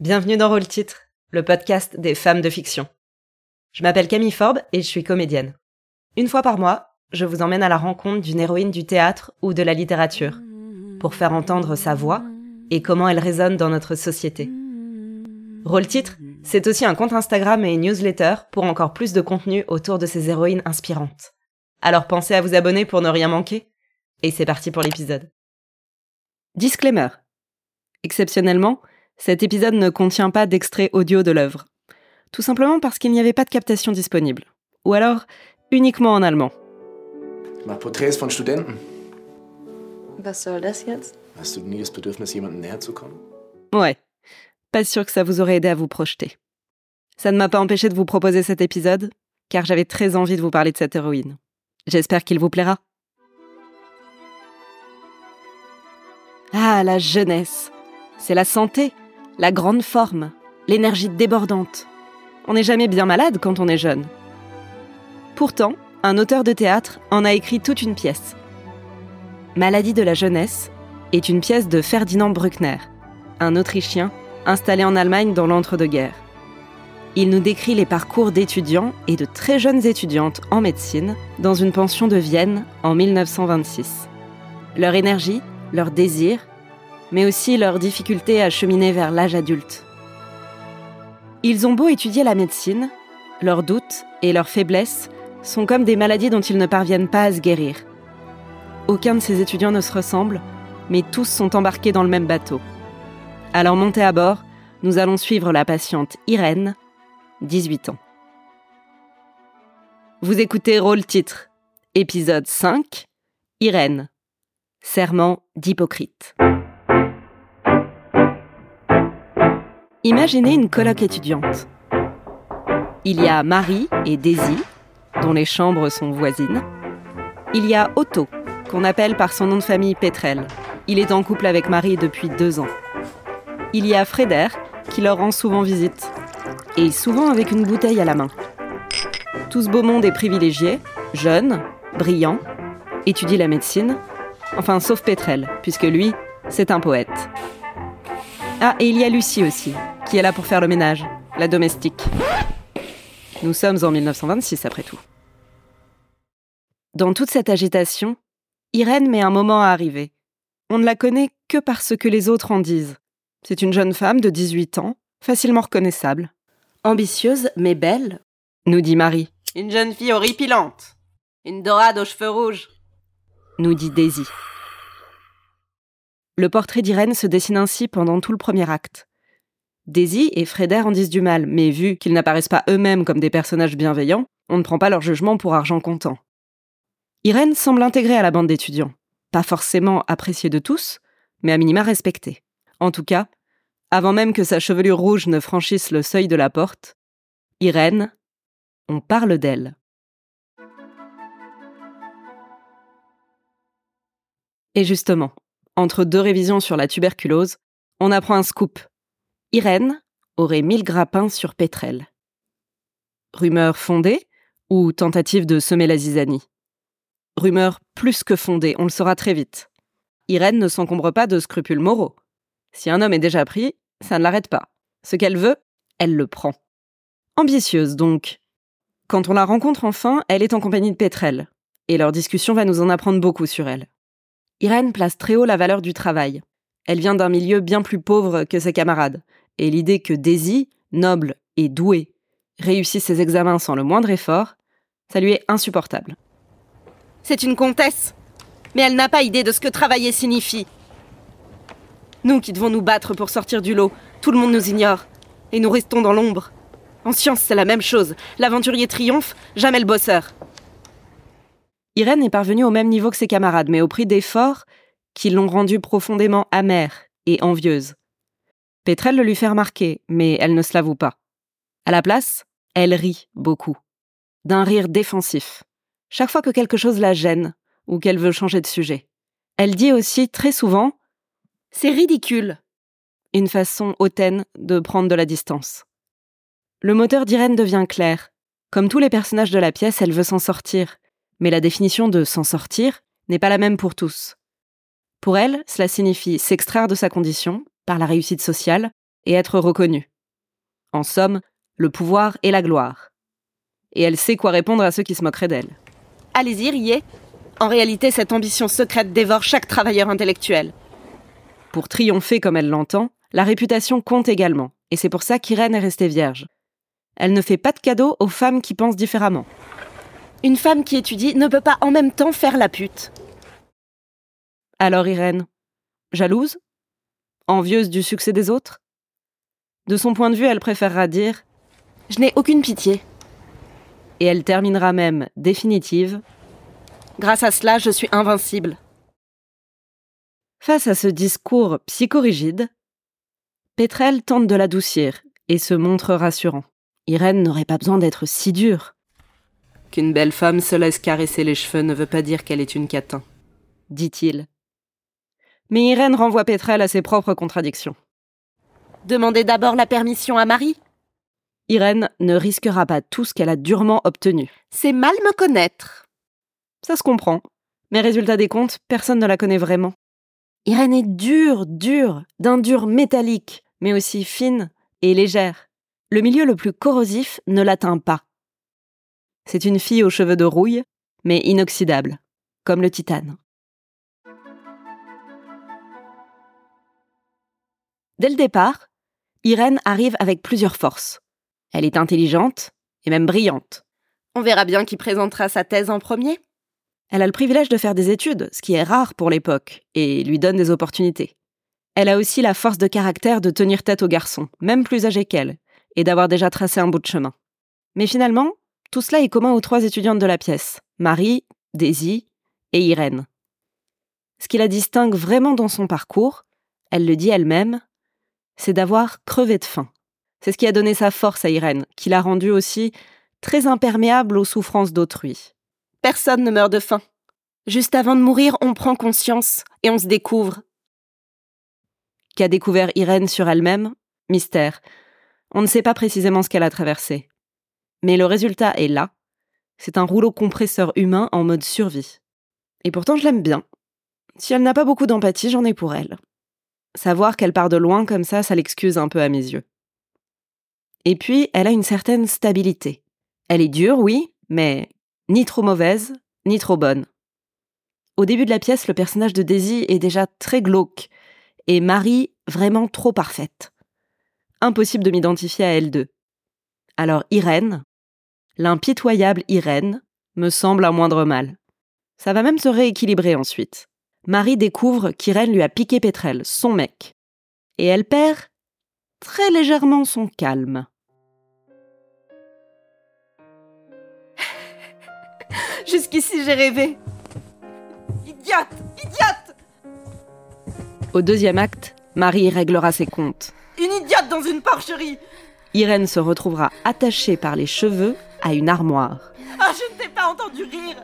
Bienvenue dans Rôle Titre, le podcast des femmes de fiction. Je m'appelle Camille Forbes et je suis comédienne. Une fois par mois, je vous emmène à la rencontre d'une héroïne du théâtre ou de la littérature pour faire entendre sa voix et comment elle résonne dans notre société. Rôle Titre, c'est aussi un compte Instagram et une newsletter pour encore plus de contenu autour de ces héroïnes inspirantes. Alors pensez à vous abonner pour ne rien manquer. Et c'est parti pour l'épisode. Disclaimer. Exceptionnellement, cet épisode ne contient pas d'extrait audio de l'œuvre. Tout simplement parce qu'il n'y avait pas de captation disponible. Ou alors, uniquement en allemand. Ich mach Porträts von Studenten? Was soll das jetzt? Hast du nie das Bedürfnis, jemandem näher zu kommen? Ouais. Pas sûr que ça vous aurait aidé à vous projeter. Ça ne m'a pas empêché de vous proposer cet épisode, car j'avais très envie de vous parler de cette héroïne. J'espère qu'il vous plaira. Ah, la jeunesse. C'est la santé, la grande forme, l'énergie débordante. On n'est jamais bien malade quand on est jeune. Pourtant, un auteur de théâtre en a écrit toute une pièce. Maladie de la jeunesse est une pièce de Ferdinand Bruckner, un Autrichien installé en Allemagne dans l'entre-deux-guerres. Il nous décrit les parcours d'étudiants et de très jeunes étudiantes en médecine dans une pension de Vienne en 1926. Leur énergie, leur désir, mais aussi leur difficulté à cheminer vers l'âge adulte. Ils ont beau étudier la médecine, leurs doutes et leurs faiblesses sont comme des maladies dont ils ne parviennent pas à se guérir. Aucun de ces étudiants ne se ressemble, mais tous sont embarqués dans le même bateau. Leur montée à bord, nous allons suivre la patiente Irène, 18 ans. Vous écoutez Rôle Titre, épisode 5, Irène, serment d'Hypocrite. Imaginez une colloque étudiante. Il y a Marie et Daisy, dont les chambres sont voisines. Il y a Otto, qu'on appelle par son nom de famille Petrel. Il est en couple avec Marie depuis deux ans. Il y a Frédère, qui leur rend souvent visite, et souvent avec une bouteille à la main. Tout ce beau monde est privilégié, jeune, brillant, étudie la médecine, enfin sauf Petrel, puisque lui, c'est un poète. Ah, et il y a Lucie aussi, qui est là pour faire le ménage, la domestique. Nous sommes en 1926 après tout. Dans toute cette agitation, Irène met un moment à arriver. On ne la connaît que par ce que les autres en disent. C'est une jeune femme de 18 ans, facilement reconnaissable. Ambitieuse mais belle, nous dit Marie. Une jeune fille horripilante. Une dorade aux cheveux rouges, nous dit Daisy. Le portrait d'Irène se dessine ainsi pendant tout le premier acte. Daisy et Frédère en disent du mal, mais vu qu'ils n'apparaissent pas eux-mêmes comme des personnages bienveillants, on ne prend pas leur jugement pour argent comptant. Irène semble intégrée à la bande d'étudiants. Pas forcément appréciée de tous, mais à minima respectée. En tout cas, avant même que sa chevelure rouge ne franchisse le seuil de la porte, Irène, on parle d'elle. Et justement, entre deux révisions sur la tuberculose, on apprend un scoop. Irène aurait mille grappins sur Pétrel. Rumeur fondée ou tentative de semer la zizanie? Rumeur plus que fondée, on le saura très vite. Irène ne s'encombre pas de scrupules moraux. Si un homme est déjà pris, ça ne l'arrête pas. Ce qu'elle veut, elle le prend. Ambitieuse donc. Quand on la rencontre enfin, elle est en compagnie de Pétrel, et leur discussion va nous en apprendre beaucoup sur elle. Irène place très haut la valeur du travail. Elle vient d'un milieu bien plus pauvre que ses camarades, et l'idée que Daisy, noble et douée, réussisse ses examens sans le moindre effort, ça lui est insupportable. C'est une comtesse, mais elle n'a pas idée de ce que travailler signifie. Nous qui devons nous battre pour sortir du lot, tout le monde nous ignore, et nous restons dans l'ombre. En science, c'est la même chose. L'aventurier triomphe, jamais le bosseur. Irène est parvenue au même niveau que ses camarades, mais au prix d'efforts qui l'ont rendue profondément amère et envieuse. Pétrel le lui fait remarquer, mais elle ne se l'avoue pas. À la place, elle rit beaucoup. D'un rire défensif. Chaque fois que quelque chose la gêne ou qu'elle veut changer de sujet. Elle dit aussi très souvent C'est ridicule une façon hautaine de prendre de la distance. Le moteur d'Irène devient clair. Comme tous les personnages de la pièce, elle veut s'en sortir, mais la définition de s'en sortir n'est pas la même pour tous. Pour elle, cela signifie s'extraire de sa condition, par la réussite sociale, et être reconnue. En somme, le pouvoir et la gloire. Et elle sait quoi répondre à ceux qui se moqueraient d'elle. Allez-y, riez. En réalité, cette ambition secrète dévore chaque travailleur intellectuel. Pour triompher comme elle l'entend, la réputation compte également, et c'est pour ça qu'Irène est restée vierge. Elle ne fait pas de cadeaux aux femmes qui pensent différemment. Une femme qui étudie ne peut pas en même temps faire la pute. Alors Irène, jalouse? Envieuse du succès des autres? De son point de vue, elle préférera dire ⁇ Je n'ai aucune pitié ⁇ Et elle terminera même, définitive ⁇ Grâce à cela, je suis invincible. Face à ce discours psychorigide, Pétrel tente de l'adoucir et se montre rassurant. Irène n'aurait pas besoin d'être si dure. Qu'une belle femme se laisse caresser les cheveux ne veut pas dire qu'elle est une catin, dit-il. Mais Irène renvoie Pétrel à ses propres contradictions. Demandez d'abord la permission à Marie. Irène ne risquera pas tout ce qu'elle a durement obtenu. C'est mal me connaître. Ça se comprend. Mais résultat des comptes, personne ne la connaît vraiment. Irène est dure, dure, d'un dur métallique, mais aussi fine et légère. Le milieu le plus corrosif ne l'atteint pas. C'est une fille aux cheveux de rouille, mais inoxydable, comme le titane. Dès le départ, Irène arrive avec plusieurs forces. Elle est intelligente et même brillante. On verra bien qui présentera sa thèse en premier. Elle a le privilège de faire des études, ce qui est rare pour l'époque, et lui donne des opportunités. Elle a aussi la force de caractère de tenir tête aux garçons, même plus âgés qu'elle, et d'avoir déjà tracé un bout de chemin. Mais finalement, tout cela est commun aux trois étudiantes de la pièce, Marie, Daisy et Irène. Ce qui la distingue vraiment dans son parcours, elle le dit elle-même, c'est d'avoir crevé de faim. C'est ce qui a donné sa force à Irène, qui l'a rendue aussi très imperméable aux souffrances d'autrui. Personne ne meurt de faim. Juste avant de mourir, on prend conscience et on se découvre. Qu'a découvert Irène sur elle-même? Mystère. On ne sait pas précisément ce qu'elle a traversé. Mais le résultat est là. C'est un rouleau compresseur humain en mode survie. Et pourtant, je l'aime bien. Si elle n'a pas beaucoup d'empathie, j'en ai pour elle. Savoir qu'elle part de loin comme ça, ça l'excuse un peu à mes yeux. Et puis, elle a une certaine stabilité. Elle est dure, oui, mais ni trop mauvaise, ni trop bonne. Au début de la pièce, le personnage de Daisy est déjà très glauque, et Marie vraiment trop parfaite. Impossible de m'identifier à elle deux. Alors Irène, l'impitoyable Irène, me semble un moindre mal. Ça va même se rééquilibrer ensuite. Marie découvre qu'Irène lui a piqué Pétrel, son mec. Et elle perd très légèrement son calme. Jusqu'ici, j'ai rêvé. Idiote Idiote Au deuxième acte, Marie réglera ses comptes. Une idiote dans une porcherie Irène se retrouvera attachée par les cheveux à une armoire. Ah, je ne t'ai pas entendu rire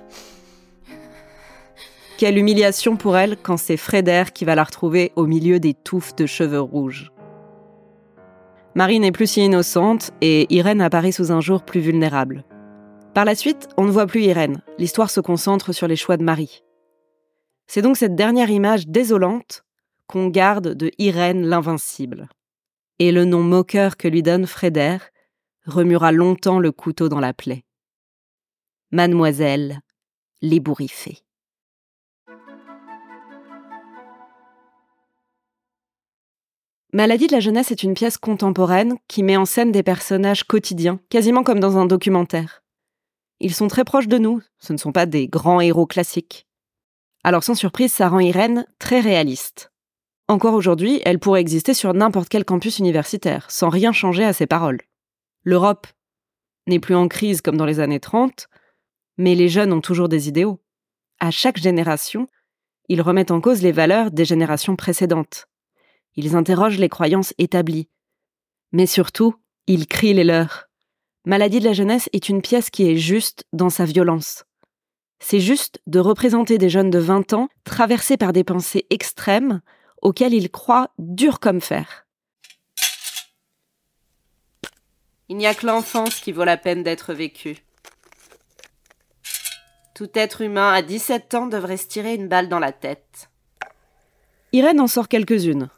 Quelle humiliation pour elle quand c'est Frédère qui va la retrouver au milieu des touffes de cheveux rouges. Marie n'est plus si innocente et Irène apparaît sous un jour plus vulnérable. Par la suite, on ne voit plus Irène. L'histoire se concentre sur les choix de Marie. C'est donc cette dernière image désolante qu'on garde de Irène l'invincible. Et le nom moqueur que lui donne Frédère remuera longtemps le couteau dans la plaie. Mademoiselle l'ébouriffée. Maladie de la jeunesse est une pièce contemporaine qui met en scène des personnages quotidiens, quasiment comme dans un documentaire. Ils sont très proches de nous, ce ne sont pas des grands héros classiques. Alors sans surprise, ça rend Irène très réaliste. Encore aujourd'hui, elle pourrait exister sur n'importe quel campus universitaire, sans rien changer à ses paroles. L'Europe n'est plus en crise comme dans les années 30, mais les jeunes ont toujours des idéaux. À chaque génération, ils remettent en cause les valeurs des générations précédentes. Ils interrogent les croyances établies. Mais surtout, ils crient les leurs. Maladie de la jeunesse est une pièce qui est juste dans sa violence. C'est juste de représenter des jeunes de 20 ans traversés par des pensées extrêmes auxquelles ils croient dur comme fer. Il n'y a que l'enfance qui vaut la peine d'être vécue. Tout être humain à 17 ans devrait se tirer une balle dans la tête. Irène en sort quelques-unes.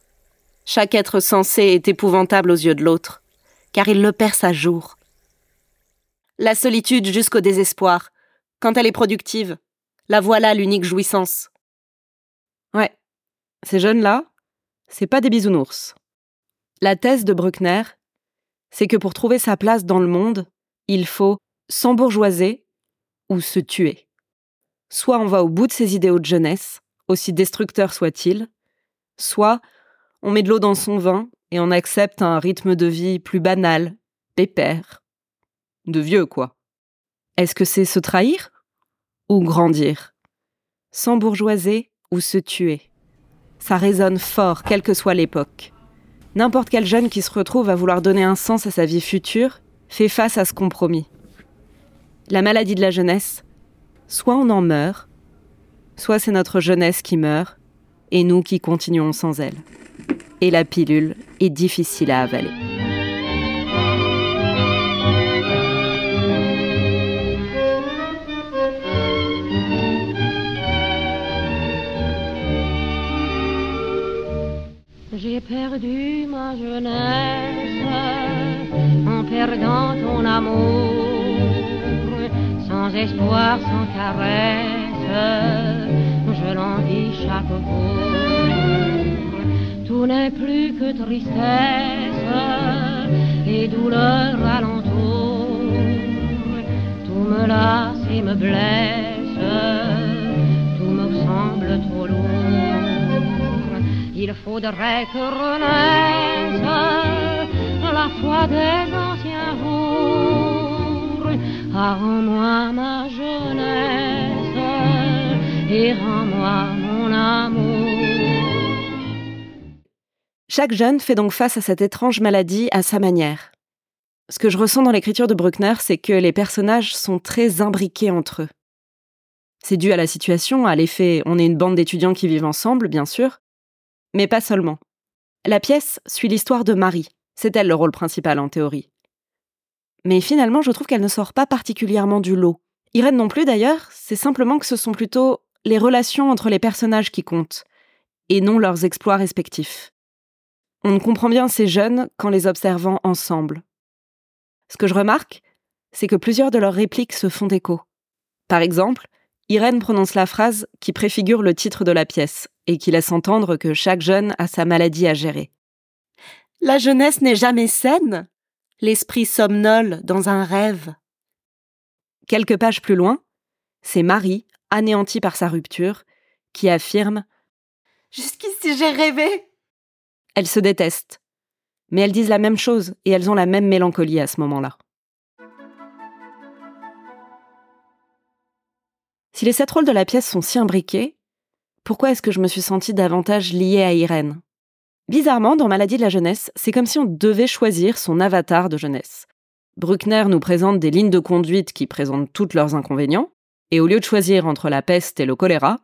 Chaque être sensé est épouvantable aux yeux de l'autre, car il le perce à jour. La solitude jusqu'au désespoir, quand elle est productive, la voilà l'unique jouissance. Ouais, ces jeunes-là, c'est pas des bisounours. La thèse de Bruckner, c'est que pour trouver sa place dans le monde, il faut s'embourgeoiser ou se tuer. Soit on va au bout de ses idéaux de jeunesse, aussi destructeurs soient-ils, soit on met de l'eau dans son vin et on accepte un rythme de vie plus banal, pépère. De vieux, quoi. Est-ce que c'est se trahir ou grandir? S'embourgeoiser ou se tuer? Ça résonne fort, quelle que soit l'époque. N'importe quel jeune qui se retrouve à vouloir donner un sens à sa vie future fait face à ce compromis. La maladie de la jeunesse, soit on en meurt, soit c'est notre jeunesse qui meurt et nous qui continuons sans elle et la pilule est difficile à avaler. J'ai perdu ma jeunesse en perdant ton amour, sans espoir, sans caresse, je l'envie chaque jour tout n'est plus que tristesse et douleur alentour. Tout me lasse et me blesse, tout me semble trop lourd. Il faudrait que renaisse la foi des anciens jours. Rends-moi ma jeunesse et rends-moi mon amour. Chaque jeune fait donc face à cette étrange maladie à sa manière. Ce que je ressens dans l'écriture de Bruckner, c'est que les personnages sont très imbriqués entre eux. C'est dû à la situation, à l'effet on est une bande d'étudiants qui vivent ensemble, bien sûr, mais pas seulement. La pièce suit l'histoire de Marie, c'est elle le rôle principal en théorie. Mais finalement, je trouve qu'elle ne sort pas particulièrement du lot. Irène non plus d'ailleurs, c'est simplement que ce sont plutôt les relations entre les personnages qui comptent, et non leurs exploits respectifs. On comprend bien ces jeunes qu'en les observant ensemble. Ce que je remarque, c'est que plusieurs de leurs répliques se font écho. Par exemple, Irène prononce la phrase qui préfigure le titre de la pièce et qui laisse entendre que chaque jeune a sa maladie à gérer. La jeunesse n'est jamais saine. L'esprit somnole dans un rêve. Quelques pages plus loin, c'est Marie, anéantie par sa rupture, qui affirme Jusqu'ici j'ai rêvé. Elles se détestent. Mais elles disent la même chose et elles ont la même mélancolie à ce moment-là. Si les sept rôles de la pièce sont si imbriqués, pourquoi est-ce que je me suis sentie davantage liée à Irène? Bizarrement, dans Maladie de la jeunesse, c'est comme si on devait choisir son avatar de jeunesse. Bruckner nous présente des lignes de conduite qui présentent tous leurs inconvénients, et au lieu de choisir entre la peste et le choléra,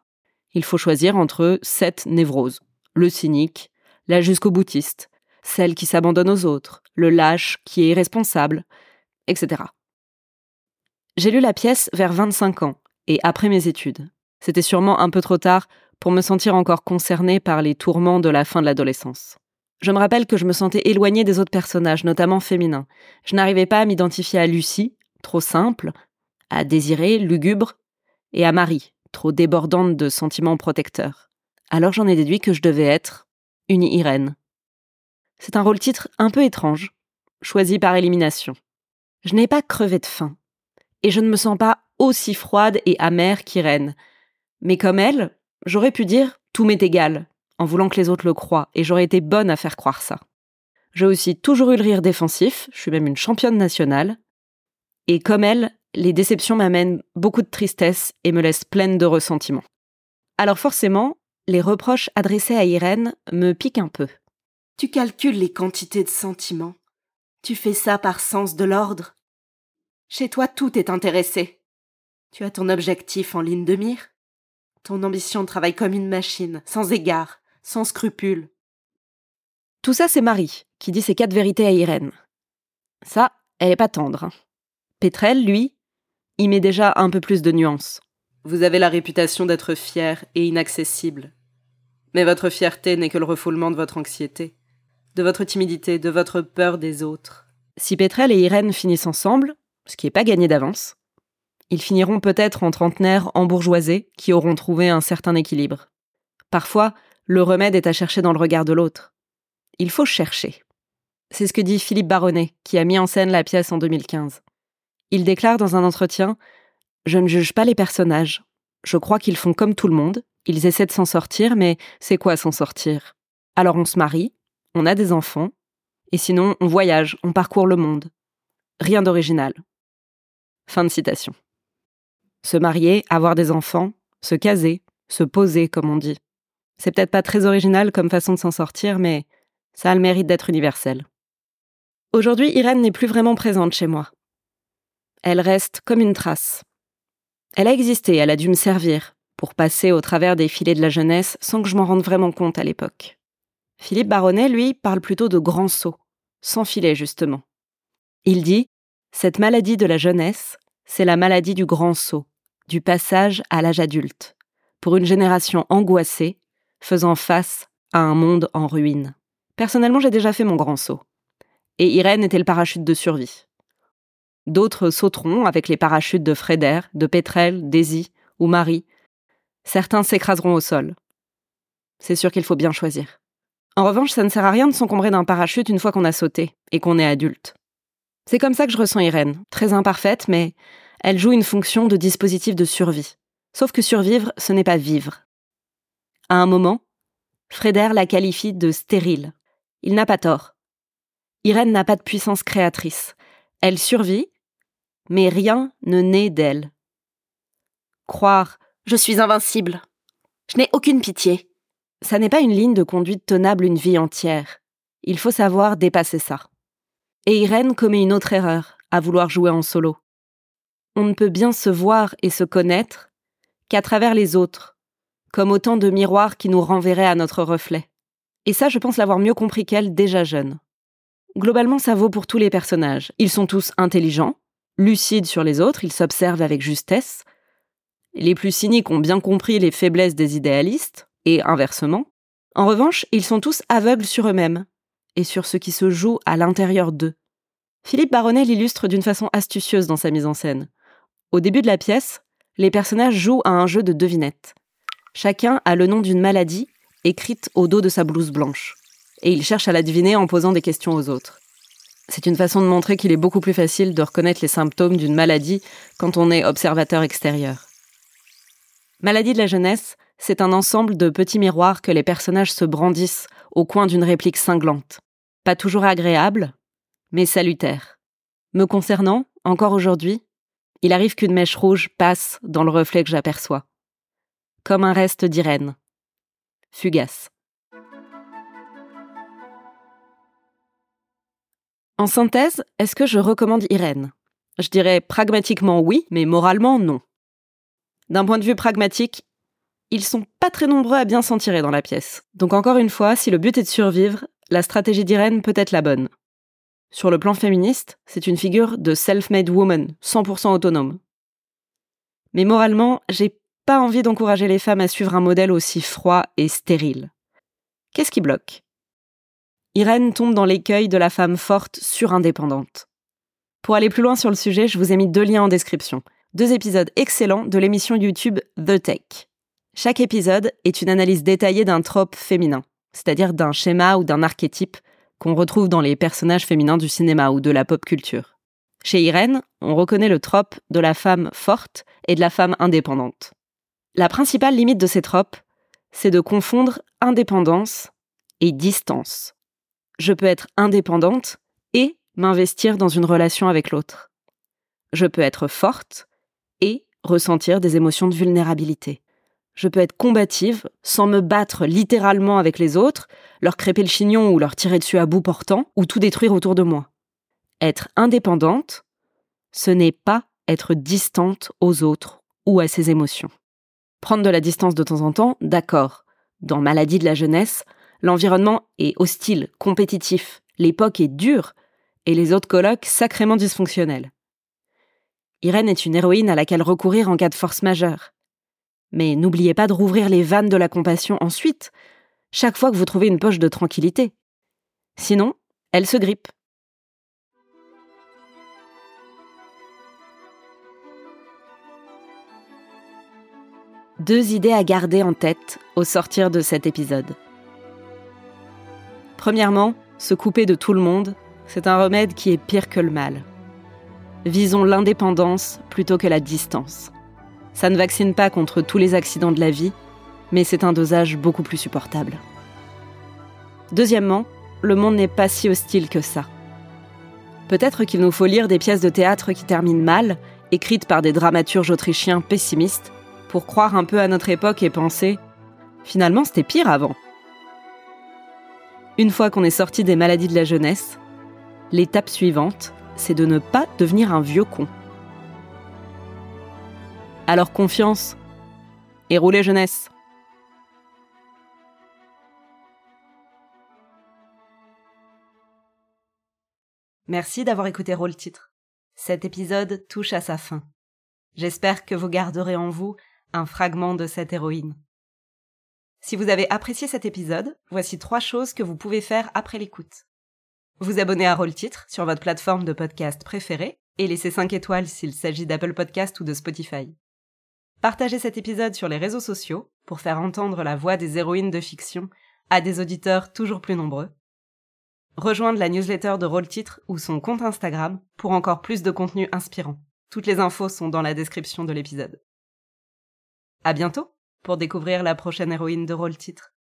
il faut choisir entre sept névroses. Le cynique, la jusqu'au boutiste, celle qui s'abandonne aux autres, le lâche qui est irresponsable, etc. J'ai lu la pièce vers 25 ans, et après mes études. C'était sûrement un peu trop tard pour me sentir encore concernée par les tourments de la fin de l'adolescence. Je me rappelle que je me sentais éloignée des autres personnages, notamment féminins. Je n'arrivais pas à m'identifier à Lucie, trop simple, à Désirée, lugubre, et à Marie, trop débordante de sentiments protecteurs. Alors j'en ai déduit que je devais être une Irène. C'est un rôle-titre un peu étrange, choisi par élimination. Je n'ai pas crevé de faim, et je ne me sens pas aussi froide et amère qu'Irène. Mais comme elle, j'aurais pu dire tout m'est égal, en voulant que les autres le croient, et j'aurais été bonne à faire croire ça. J'ai aussi toujours eu le rire défensif, je suis même une championne nationale, et comme elle, les déceptions m'amènent beaucoup de tristesse et me laissent pleine de ressentiment. Alors forcément, les reproches adressés à Irène me piquent un peu. Tu calcules les quantités de sentiments. Tu fais ça par sens de l'ordre. Chez toi, tout est intéressé. Tu as ton objectif en ligne de mire? Ton ambition travaille comme une machine, sans égard, sans scrupule. Tout ça, c'est Marie, qui dit ces quatre vérités à Irène. Ça, elle est pas tendre. Hein. Pétrel, lui, y met déjà un peu plus de nuances. Vous avez la réputation d'être fier et inaccessible. Mais votre fierté n'est que le refoulement de votre anxiété. de votre timidité, de votre peur des autres. Si Pétrel et Irène finissent ensemble, ce qui n'est pas gagné d'avance, ils finiront peut-être en trentenaires embourgeoisés qui auront trouvé un certain équilibre. Parfois, le remède est à chercher dans le regard de l'autre. Il faut chercher. C'est ce que dit Philippe Baronnet, qui a mis en scène la pièce en 2015. Il déclare dans un entretien Je ne juge pas les personnages. Je crois qu'ils font comme tout le monde. Ils essaient de s'en sortir, mais c'est quoi s'en sortir? Alors on se marie, on a des enfants, et sinon on voyage, on parcourt le monde. Rien d'original. Fin de citation. Se marier, avoir des enfants, se caser, se poser, comme on dit. C'est peut-être pas très original comme façon de s'en sortir, mais ça a le mérite d'être universel. Aujourd'hui, Irène n'est plus vraiment présente chez moi. Elle reste comme une trace. Elle a existé, elle a dû me servir pour passer au travers des filets de la jeunesse sans que je m'en rende vraiment compte à l'époque. Philippe Baronnet, lui, parle plutôt de grands sauts, sans filet justement. Il dit Cette maladie de la jeunesse, c'est la maladie du grand saut, du passage à l'âge adulte, pour une génération angoissée, faisant face à un monde en ruine. Personnellement, j'ai déjà fait mon grand saut. Et Irène était le parachute de survie. D'autres sauteront avec les parachutes de Frédère, de Pétrel, Daisy ou Marie. Certains s'écraseront au sol. C'est sûr qu'il faut bien choisir. En revanche, ça ne sert à rien de s'encombrer d'un parachute une fois qu'on a sauté et qu'on est adulte. C'est comme ça que je ressens Irène, très imparfaite, mais elle joue une fonction de dispositif de survie. Sauf que survivre, ce n'est pas vivre. À un moment, Frédère la qualifie de stérile. Il n'a pas tort. Irène n'a pas de puissance créatrice. Elle survit, mais rien ne naît d'elle. Croire je suis invincible. Je n'ai aucune pitié. Ça n'est pas une ligne de conduite tenable une vie entière. Il faut savoir dépasser ça. Et Irène commet une autre erreur, à vouloir jouer en solo. On ne peut bien se voir et se connaître qu'à travers les autres, comme autant de miroirs qui nous renverraient à notre reflet. Et ça, je pense l'avoir mieux compris qu'elle déjà jeune. Globalement, ça vaut pour tous les personnages. Ils sont tous intelligents, lucides sur les autres, ils s'observent avec justesse. Les plus cyniques ont bien compris les faiblesses des idéalistes, et inversement. En revanche, ils sont tous aveugles sur eux-mêmes, et sur ce qui se joue à l'intérieur d'eux. Philippe Baronnet l'illustre d'une façon astucieuse dans sa mise en scène. Au début de la pièce, les personnages jouent à un jeu de devinettes. Chacun a le nom d'une maladie écrite au dos de sa blouse blanche, et il cherche à la deviner en posant des questions aux autres. C'est une façon de montrer qu'il est beaucoup plus facile de reconnaître les symptômes d'une maladie quand on est observateur extérieur. Maladie de la jeunesse, c'est un ensemble de petits miroirs que les personnages se brandissent au coin d'une réplique cinglante. Pas toujours agréable, mais salutaire. Me concernant, encore aujourd'hui, il arrive qu'une mèche rouge passe dans le reflet que j'aperçois. Comme un reste d'Irène. Fugace. En synthèse, est-ce que je recommande Irène? Je dirais pragmatiquement oui, mais moralement non. D'un point de vue pragmatique, ils sont pas très nombreux à bien s'en tirer dans la pièce. Donc encore une fois, si le but est de survivre, la stratégie d'Irène peut être la bonne. Sur le plan féministe, c'est une figure de self-made woman, 100% autonome. Mais moralement, j'ai pas envie d'encourager les femmes à suivre un modèle aussi froid et stérile. Qu'est-ce qui bloque? Irène tombe dans l'écueil de la femme forte surindépendante. Pour aller plus loin sur le sujet, je vous ai mis deux liens en description. Deux épisodes excellents de l'émission YouTube The Tech. Chaque épisode est une analyse détaillée d'un trope féminin, c'est-à-dire d'un schéma ou d'un archétype qu'on retrouve dans les personnages féminins du cinéma ou de la pop culture. Chez Irène, on reconnaît le trope de la femme forte et de la femme indépendante. La principale limite de ces tropes, c'est de confondre indépendance et distance. Je peux être indépendante et m'investir dans une relation avec l'autre. Je peux être forte et ressentir des émotions de vulnérabilité. Je peux être combative sans me battre littéralement avec les autres, leur crêper le chignon ou leur tirer dessus à bout portant ou tout détruire autour de moi. Être indépendante, ce n'est pas être distante aux autres ou à ses émotions. Prendre de la distance de temps en temps, d'accord. Dans Maladie de la jeunesse, l'environnement est hostile, compétitif, l'époque est dure, et les autres colloques sacrément dysfonctionnels. Irène est une héroïne à laquelle recourir en cas de force majeure. Mais n'oubliez pas de rouvrir les vannes de la compassion ensuite, chaque fois que vous trouvez une poche de tranquillité. Sinon, elle se grippe. Deux idées à garder en tête au sortir de cet épisode. Premièrement, se couper de tout le monde, c'est un remède qui est pire que le mal. Visons l'indépendance plutôt que la distance. Ça ne vaccine pas contre tous les accidents de la vie, mais c'est un dosage beaucoup plus supportable. Deuxièmement, le monde n'est pas si hostile que ça. Peut-être qu'il nous faut lire des pièces de théâtre qui terminent mal, écrites par des dramaturges autrichiens pessimistes, pour croire un peu à notre époque et penser finalement c'était pire avant. Une fois qu'on est sorti des maladies de la jeunesse, l'étape suivante, c'est de ne pas devenir un vieux con. Alors confiance et roulez jeunesse. Merci d'avoir écouté Rôle Titre. Cet épisode touche à sa fin. J'espère que vous garderez en vous un fragment de cette héroïne. Si vous avez apprécié cet épisode, voici trois choses que vous pouvez faire après l'écoute. Vous abonner à Rôle Titre sur votre plateforme de podcast préférée et laisser 5 étoiles s'il s'agit d'Apple Podcast ou de Spotify. Partagez cet épisode sur les réseaux sociaux pour faire entendre la voix des héroïnes de fiction à des auditeurs toujours plus nombreux. Rejoindre la newsletter de Rôle Titre ou son compte Instagram pour encore plus de contenu inspirant. Toutes les infos sont dans la description de l'épisode. À bientôt pour découvrir la prochaine héroïne de rôle titre.